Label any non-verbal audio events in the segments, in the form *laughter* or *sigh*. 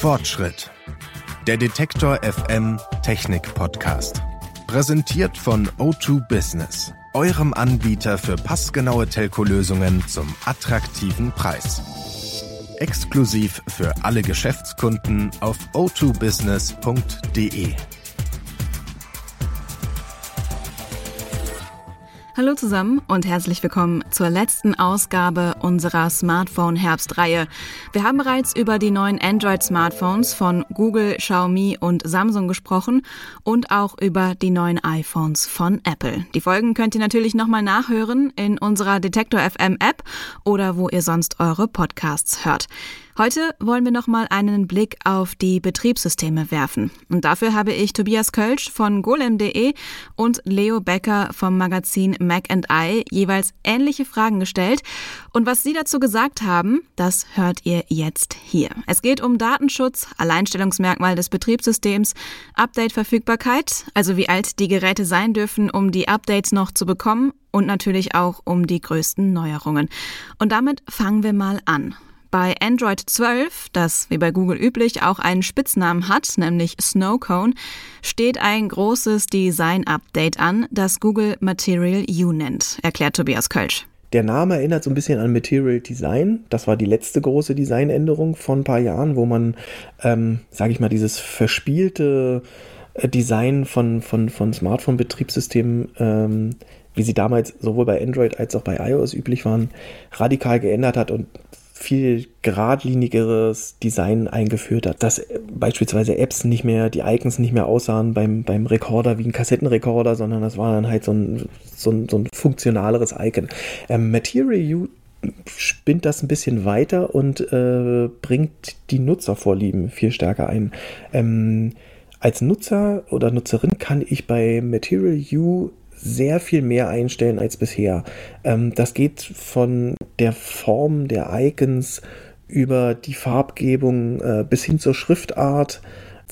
Fortschritt. Der Detektor FM Technik Podcast. Präsentiert von O2 Business, eurem Anbieter für passgenaue Telco-Lösungen zum attraktiven Preis. Exklusiv für alle Geschäftskunden auf o2business.de. Hallo zusammen und herzlich willkommen zur letzten Ausgabe unserer Smartphone-Herbstreihe. Wir haben bereits über die neuen Android-Smartphones von Google, Xiaomi und Samsung gesprochen und auch über die neuen iPhones von Apple. Die Folgen könnt ihr natürlich nochmal nachhören in unserer Detektor FM App oder wo ihr sonst eure Podcasts hört. Heute wollen wir nochmal einen Blick auf die Betriebssysteme werfen. Und dafür habe ich Tobias Kölsch von golem.de und Leo Becker vom Magazin Mac and I jeweils ähnliche Fragen gestellt. Und was sie dazu gesagt haben, das hört ihr jetzt hier. Es geht um Datenschutz, Alleinstellungsmerkmal des Betriebssystems, Update-Verfügbarkeit, also wie alt die Geräte sein dürfen, um die Updates noch zu bekommen und natürlich auch um die größten Neuerungen. Und damit fangen wir mal an. Bei Android 12, das wie bei Google üblich auch einen Spitznamen hat, nämlich Snowcone, steht ein großes Design-Update an, das Google Material U nennt, erklärt Tobias Kölsch. Der Name erinnert so ein bisschen an Material Design. Das war die letzte große Designänderung von ein paar Jahren, wo man, ähm, sage ich mal, dieses verspielte äh, Design von, von, von Smartphone-Betriebssystemen, ähm, wie sie damals sowohl bei Android als auch bei iOS üblich waren, radikal geändert hat und viel geradlinigeres Design eingeführt hat, dass beispielsweise Apps nicht mehr, die Icons nicht mehr aussahen beim, beim Recorder wie ein Kassettenrekorder, sondern das war dann halt so ein, so ein, so ein funktionaleres Icon. Ähm, Material U spinnt das ein bisschen weiter und äh, bringt die Nutzervorlieben viel stärker ein. Ähm, als Nutzer oder Nutzerin kann ich bei Material U sehr viel mehr einstellen als bisher. Ähm, das geht von der Form der Icons über die Farbgebung äh, bis hin zur Schriftart,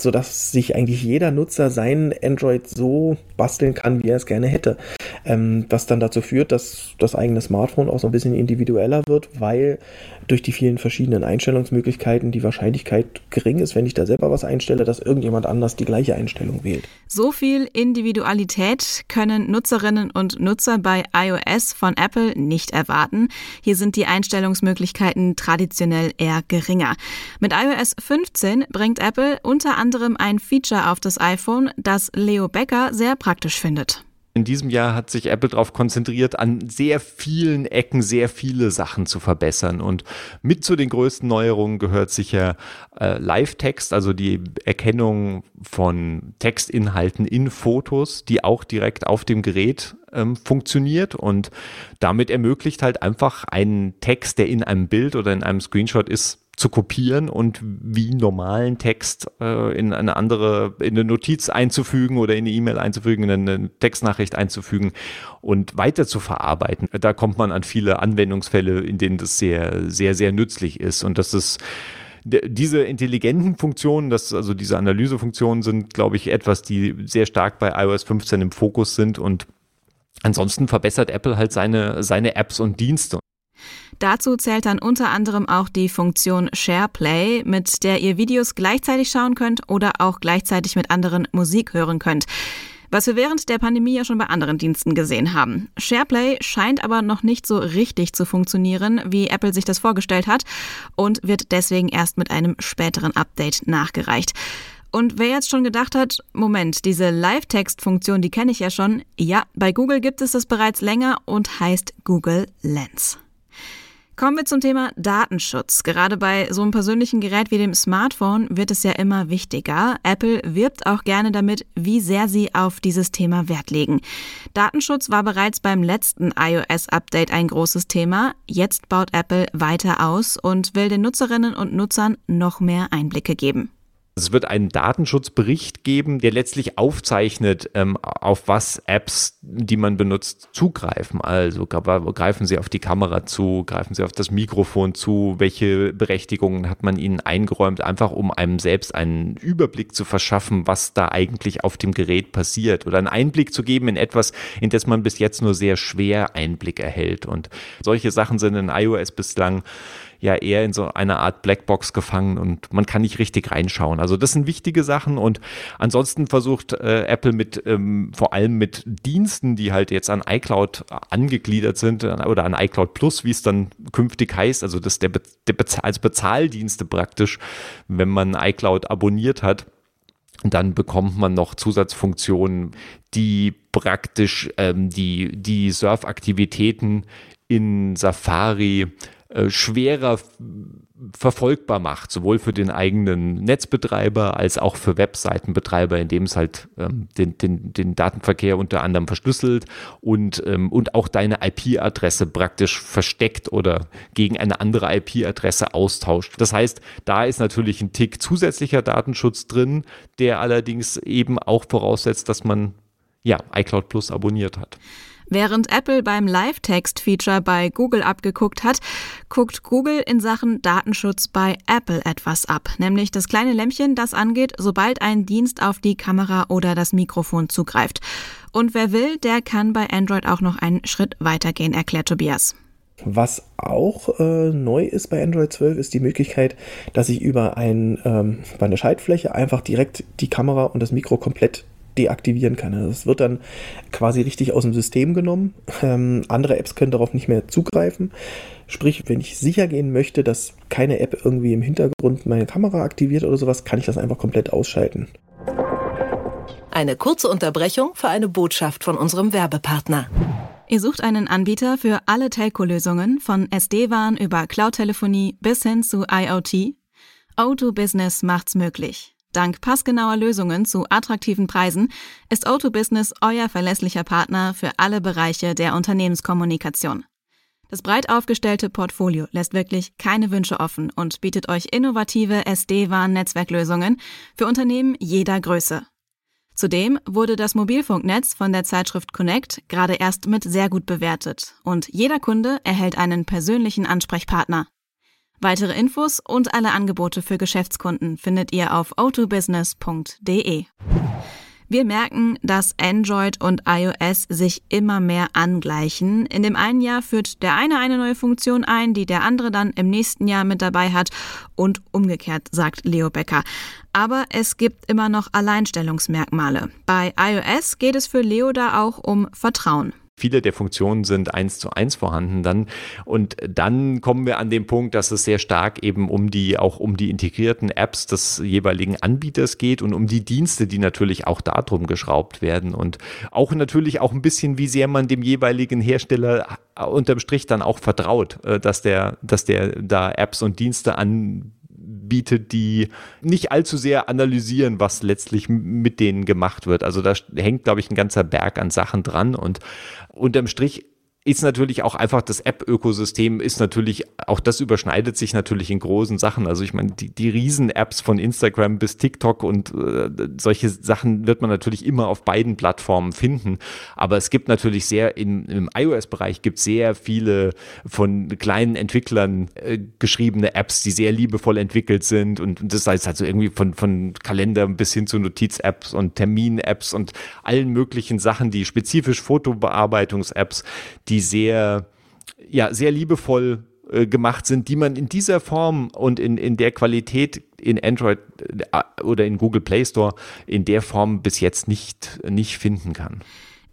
sodass sich eigentlich jeder Nutzer sein Android so basteln kann, wie er es gerne hätte. Ähm, was dann dazu führt, dass das eigene Smartphone auch so ein bisschen individueller wird, weil durch die vielen verschiedenen Einstellungsmöglichkeiten die Wahrscheinlichkeit gering ist, wenn ich da selber was einstelle, dass irgendjemand anders die gleiche Einstellung wählt. So viel Individualität können Nutzerinnen und Nutzer bei iOS von Apple nicht erwarten. Hier sind die Einstellungsmöglichkeiten traditionell eher geringer. Mit iOS 15 bringt Apple unter anderem ein Feature auf das iPhone, das Leo Becker sehr praktisch findet. In diesem Jahr hat sich Apple darauf konzentriert, an sehr vielen Ecken sehr viele Sachen zu verbessern. Und mit zu den größten Neuerungen gehört sicher äh, Live-Text, also die Erkennung von Textinhalten in Fotos, die auch direkt auf dem Gerät ähm, funktioniert und damit ermöglicht halt einfach einen Text, der in einem Bild oder in einem Screenshot ist, zu kopieren und wie normalen Text äh, in eine andere, in eine Notiz einzufügen oder in eine E-Mail einzufügen, in eine Textnachricht einzufügen und weiter zu verarbeiten. Da kommt man an viele Anwendungsfälle, in denen das sehr, sehr, sehr nützlich ist. Und das ist diese intelligenten Funktionen, das, also diese Analysefunktionen sind, glaube ich, etwas, die sehr stark bei iOS 15 im Fokus sind und Ansonsten verbessert Apple halt seine, seine Apps und Dienste. Dazu zählt dann unter anderem auch die Funktion SharePlay, mit der ihr Videos gleichzeitig schauen könnt oder auch gleichzeitig mit anderen Musik hören könnt. Was wir während der Pandemie ja schon bei anderen Diensten gesehen haben. SharePlay scheint aber noch nicht so richtig zu funktionieren, wie Apple sich das vorgestellt hat und wird deswegen erst mit einem späteren Update nachgereicht. Und wer jetzt schon gedacht hat, Moment, diese Live-Text-Funktion, die kenne ich ja schon. Ja, bei Google gibt es das bereits länger und heißt Google Lens. Kommen wir zum Thema Datenschutz. Gerade bei so einem persönlichen Gerät wie dem Smartphone wird es ja immer wichtiger. Apple wirbt auch gerne damit, wie sehr sie auf dieses Thema Wert legen. Datenschutz war bereits beim letzten iOS-Update ein großes Thema. Jetzt baut Apple weiter aus und will den Nutzerinnen und Nutzern noch mehr Einblicke geben. Es wird einen Datenschutzbericht geben, der letztlich aufzeichnet, ähm, auf was Apps, die man benutzt, zugreifen. Also greifen sie auf die Kamera zu, greifen sie auf das Mikrofon zu, welche Berechtigungen hat man ihnen eingeräumt, einfach um einem selbst einen Überblick zu verschaffen, was da eigentlich auf dem Gerät passiert oder einen Einblick zu geben in etwas, in das man bis jetzt nur sehr schwer Einblick erhält. Und solche Sachen sind in iOS bislang ja eher in so einer Art Blackbox gefangen und man kann nicht richtig reinschauen. Also das sind wichtige Sachen und ansonsten versucht äh, Apple mit ähm, vor allem mit Diensten, die halt jetzt an iCloud angegliedert sind oder an iCloud Plus, wie es dann künftig heißt, also das der, der Bezahl, als Bezahldienste praktisch, wenn man iCloud abonniert hat dann bekommt man noch Zusatzfunktionen, die praktisch ähm, die, die Surfaktivitäten in Safari äh, schwerer verfolgbar macht, sowohl für den eigenen Netzbetreiber als auch für Webseitenbetreiber, indem es halt ähm, den, den, den Datenverkehr unter anderem verschlüsselt und, ähm, und auch deine IP-Adresse praktisch versteckt oder gegen eine andere IP-Adresse austauscht. Das heißt, da ist natürlich ein Tick zusätzlicher Datenschutz drin, der allerdings eben auch voraussetzt, dass man ja iCloud Plus abonniert hat. Während Apple beim Live-Text-Feature bei Google abgeguckt hat, guckt Google in Sachen Datenschutz bei Apple etwas ab, nämlich das kleine Lämpchen, das angeht, sobald ein Dienst auf die Kamera oder das Mikrofon zugreift. Und wer will, der kann bei Android auch noch einen Schritt weitergehen, erklärt Tobias. Was auch äh, neu ist bei Android 12, ist die Möglichkeit, dass ich über, ein, ähm, über eine Schaltfläche einfach direkt die Kamera und das Mikro komplett deaktivieren kann. Also es wird dann quasi richtig aus dem System genommen. Ähm, andere Apps können darauf nicht mehr zugreifen. Sprich, wenn ich sicher gehen möchte, dass keine App irgendwie im Hintergrund meine Kamera aktiviert oder sowas, kann ich das einfach komplett ausschalten. Eine kurze Unterbrechung für eine Botschaft von unserem Werbepartner. Ihr sucht einen Anbieter für alle Telco-Lösungen von SD-WAN über Cloud-Telefonie bis hin zu IoT? O2 Business macht's möglich. Dank passgenauer Lösungen zu attraktiven Preisen ist O2 Business euer verlässlicher Partner für alle Bereiche der Unternehmenskommunikation. Das breit aufgestellte Portfolio lässt wirklich keine Wünsche offen und bietet euch innovative SD-WAN-Netzwerklösungen für Unternehmen jeder Größe. Zudem wurde das Mobilfunknetz von der Zeitschrift Connect gerade erst mit sehr gut bewertet und jeder Kunde erhält einen persönlichen Ansprechpartner. Weitere Infos und alle Angebote für Geschäftskunden findet ihr auf o2business.de. Wir merken, dass Android und iOS sich immer mehr angleichen. In dem einen Jahr führt der eine eine neue Funktion ein, die der andere dann im nächsten Jahr mit dabei hat und umgekehrt, sagt Leo Becker. Aber es gibt immer noch Alleinstellungsmerkmale. Bei iOS geht es für Leo da auch um Vertrauen viele der Funktionen sind eins zu eins vorhanden dann. Und dann kommen wir an den Punkt, dass es sehr stark eben um die, auch um die integrierten Apps des jeweiligen Anbieters geht und um die Dienste, die natürlich auch darum geschraubt werden und auch natürlich auch ein bisschen, wie sehr man dem jeweiligen Hersteller unterm Strich dann auch vertraut, äh, dass der, dass der da Apps und Dienste an bietet, die nicht allzu sehr analysieren, was letztlich mit denen gemacht wird. Also da hängt, glaube ich, ein ganzer Berg an Sachen dran und unterm Strich ist natürlich auch einfach das App-Ökosystem ist natürlich, auch das überschneidet sich natürlich in großen Sachen. Also ich meine, die, die Riesen-Apps von Instagram bis TikTok und äh, solche Sachen wird man natürlich immer auf beiden Plattformen finden. Aber es gibt natürlich sehr, in, im iOS-Bereich gibt sehr viele von kleinen Entwicklern äh, geschriebene Apps, die sehr liebevoll entwickelt sind. Und, und das heißt also irgendwie von, von Kalender bis hin zu Notiz-Apps und Termin-Apps und allen möglichen Sachen, die spezifisch Fotobearbeitungs-Apps, die die sehr, ja, sehr liebevoll äh, gemacht sind, die man in dieser Form und in, in der Qualität in Android äh, oder in Google Play Store in der Form bis jetzt nicht, nicht finden kann.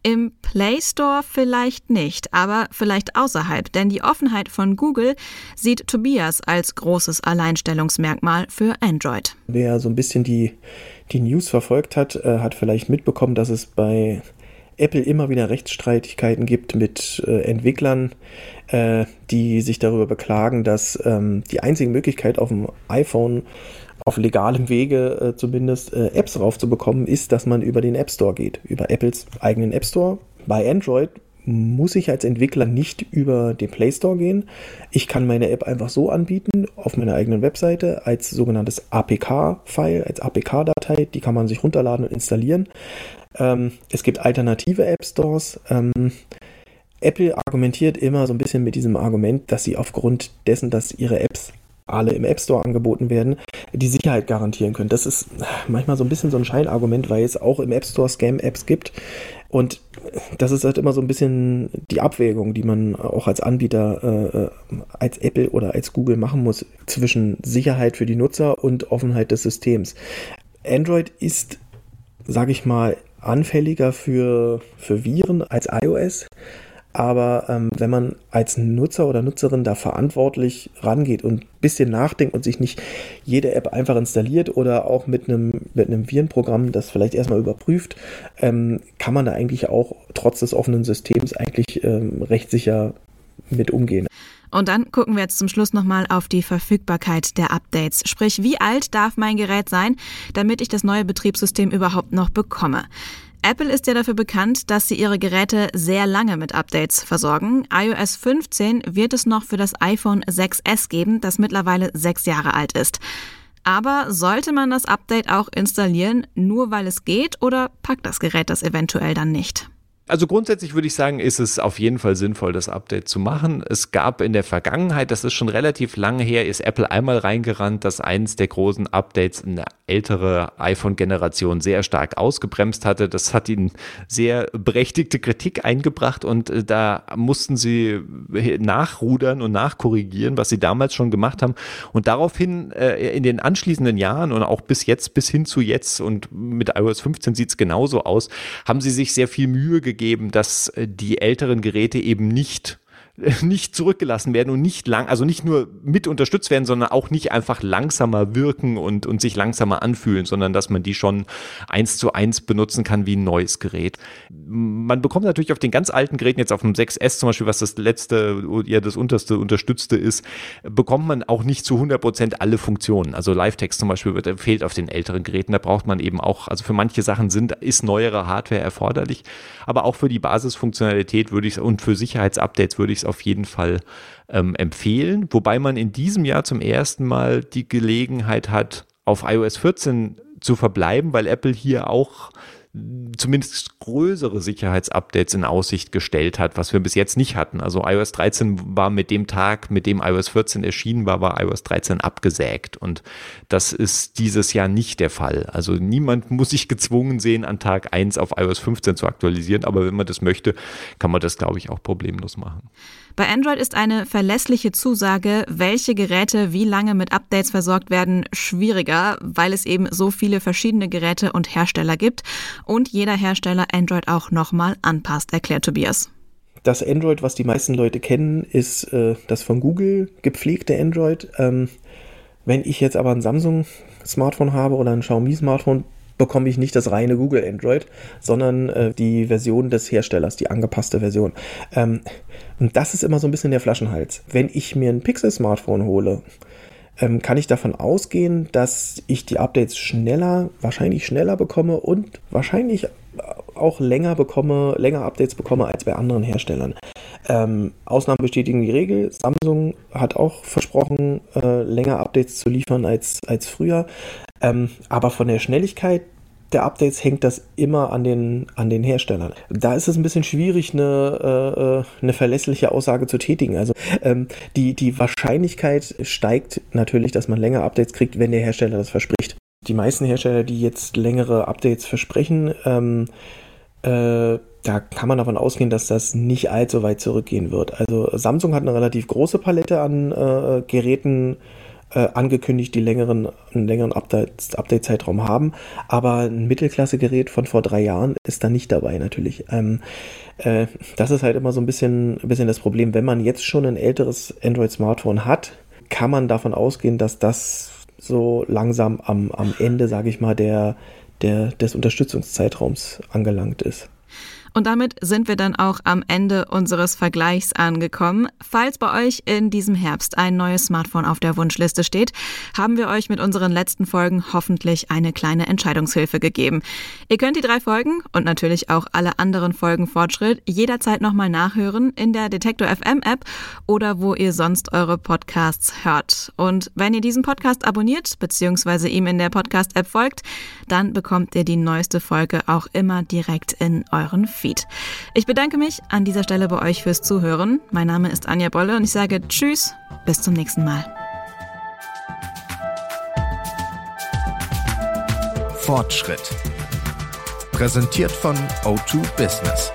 Im Play Store vielleicht nicht, aber vielleicht außerhalb, denn die Offenheit von Google sieht Tobias als großes Alleinstellungsmerkmal für Android. Wer so ein bisschen die, die News verfolgt hat, äh, hat vielleicht mitbekommen, dass es bei Apple immer wieder Rechtsstreitigkeiten gibt mit äh, Entwicklern, äh, die sich darüber beklagen, dass ähm, die einzige Möglichkeit auf dem iPhone auf legalem Wege äh, zumindest äh, Apps raufzubekommen, ist, dass man über den App Store geht, über Apples eigenen App Store. Bei Android muss ich als Entwickler nicht über den Play Store gehen. Ich kann meine App einfach so anbieten auf meiner eigenen Webseite als sogenanntes APK-File, als APK-Datei. Die kann man sich runterladen und installieren. Ähm, es gibt alternative App Stores. Ähm, Apple argumentiert immer so ein bisschen mit diesem Argument, dass sie aufgrund dessen, dass ihre Apps alle im App Store angeboten werden, die Sicherheit garantieren können. Das ist manchmal so ein bisschen so ein Scheinargument, weil es auch im App Store Scam-Apps gibt, Und das ist halt immer so ein bisschen die Abwägung, die man auch als Anbieter, äh, äh, als Apple oder als Google machen muss, zwischen Sicherheit für die Nutzer und Offenheit des Systems. Android ist, sage ich mal, anfälliger für, für Viren als iOS. Aber ähm, wenn man als Nutzer oder Nutzerin da verantwortlich rangeht und ein bisschen nachdenkt und sich nicht jede App einfach installiert oder auch mit einem, mit einem Virenprogramm das vielleicht erstmal überprüft, ähm, kann man da eigentlich auch trotz des offenen Systems eigentlich ähm, recht sicher mit umgehen. Und dann gucken wir jetzt zum Schluss nochmal auf die Verfügbarkeit der Updates. Sprich, wie alt darf mein Gerät sein, damit ich das neue Betriebssystem überhaupt noch bekomme? Apple ist ja dafür bekannt, dass sie ihre Geräte sehr lange mit Updates versorgen. iOS 15 wird es noch für das iPhone 6S geben, das mittlerweile sechs Jahre alt ist. Aber sollte man das Update auch installieren, nur weil es geht, oder packt das Gerät das eventuell dann nicht? Also grundsätzlich würde ich sagen, ist es auf jeden Fall sinnvoll, das Update zu machen. Es gab in der Vergangenheit, das ist schon relativ lange her, ist Apple einmal reingerannt, dass eins der großen Updates eine ältere iPhone-Generation sehr stark ausgebremst hatte. Das hat ihnen sehr berechtigte Kritik eingebracht und äh, da mussten sie nachrudern und nachkorrigieren, was sie damals schon gemacht haben. Und daraufhin äh, in den anschließenden Jahren und auch bis jetzt, bis hin zu jetzt und mit iOS 15 sieht es genauso aus, haben sie sich sehr viel Mühe gegeben gegeben, dass äh, die älteren Geräte eben nicht *laughs* nicht zurückgelassen werden und nicht lang, also nicht nur mit unterstützt werden, sondern auch nicht einfach langsamer wirken und, und sich langsamer anfühlen, sondern dass man die schon eins zu eins benutzen kann wie ein neues Gerät. Man bekommt natürlich auf den ganz alten Geräten, jetzt auf dem 6S zum Beispiel, was das letzte, ja das unterste unterstützte ist, bekommt man auch nicht zu 100 Prozent alle Funktionen. Also Live-Text zum Beispiel wird, fehlt auf den älteren Geräten. Da braucht man eben auch, also für manche Sachen sind, ist neuere Hardware erforderlich, aber auch für die Basisfunktionalität würde ich und für Sicherheitsupdates würde ich es auf jeden Fall ähm, empfehlen. Wobei man in diesem Jahr zum ersten Mal die Gelegenheit hat, auf iOS 14 zu verbleiben, weil Apple hier auch zumindest größere Sicherheitsupdates in Aussicht gestellt hat, was wir bis jetzt nicht hatten. Also iOS 13 war mit dem Tag, mit dem iOS 14 erschienen war, war iOS 13 abgesägt. Und das ist dieses Jahr nicht der Fall. Also niemand *laughs* muss sich gezwungen sehen, an Tag 1 auf iOS 15 zu aktualisieren. Aber wenn man das möchte, kann man das, glaube ich, auch problemlos machen. Bei Android ist eine verlässliche Zusage, welche Geräte wie lange mit Updates versorgt werden, schwieriger, weil es eben so viele verschiedene Geräte und Hersteller gibt und jeder Hersteller Android auch nochmal anpasst, erklärt Tobias. Das Android, was die meisten Leute kennen, ist äh, das von Google gepflegte Android. Ähm, wenn ich jetzt aber ein Samsung-Smartphone habe oder ein Xiaomi-Smartphone, bekomme ich nicht das reine Google Android, sondern äh, die Version des Herstellers, die angepasste Version. Ähm, und das ist immer so ein bisschen der Flaschenhals. Wenn ich mir ein Pixel-Smartphone hole, ähm, kann ich davon ausgehen, dass ich die Updates schneller, wahrscheinlich schneller bekomme und wahrscheinlich auch länger bekomme, länger Updates bekomme als bei anderen Herstellern. Ähm, Ausnahmen bestätigen die Regel. Samsung hat auch versprochen, äh, länger Updates zu liefern als, als früher. Ähm, aber von der Schnelligkeit der Updates hängt das immer an den, an den Herstellern. Da ist es ein bisschen schwierig, eine, äh, eine verlässliche Aussage zu tätigen. Also ähm, die, die Wahrscheinlichkeit steigt natürlich, dass man länger Updates kriegt, wenn der Hersteller das verspricht. Die meisten Hersteller, die jetzt längere Updates versprechen, ähm, äh, da kann man davon ausgehen, dass das nicht allzu weit zurückgehen wird. Also Samsung hat eine relativ große Palette an äh, Geräten äh, angekündigt, die längeren, einen längeren Update-Zeitraum haben. Aber ein Mittelklasse-Gerät von vor drei Jahren ist da nicht dabei natürlich. Ähm, äh, das ist halt immer so ein bisschen, ein bisschen das Problem. Wenn man jetzt schon ein älteres Android-Smartphone hat, kann man davon ausgehen, dass das so langsam am, am Ende, sage ich mal, der, der, des Unterstützungszeitraums angelangt ist. Und damit sind wir dann auch am Ende unseres Vergleichs angekommen. Falls bei euch in diesem Herbst ein neues Smartphone auf der Wunschliste steht, haben wir euch mit unseren letzten Folgen hoffentlich eine kleine Entscheidungshilfe gegeben. Ihr könnt die drei Folgen und natürlich auch alle anderen Folgen Fortschritt jederzeit nochmal nachhören in der Detektor FM App oder wo ihr sonst eure Podcasts hört. Und wenn ihr diesen Podcast abonniert bzw. ihm in der Podcast App folgt, dann bekommt ihr die neueste Folge auch immer direkt in euren Feed. Feed. Ich bedanke mich an dieser Stelle bei euch fürs Zuhören. Mein Name ist Anja Bolle und ich sage Tschüss, bis zum nächsten Mal. Fortschritt. Präsentiert von O2 Business.